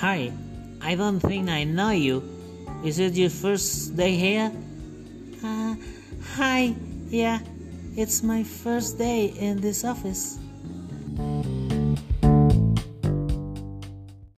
Hi, I don't think I know you. Is it your first day here? Uh, hi, yeah, it's my first day in this office.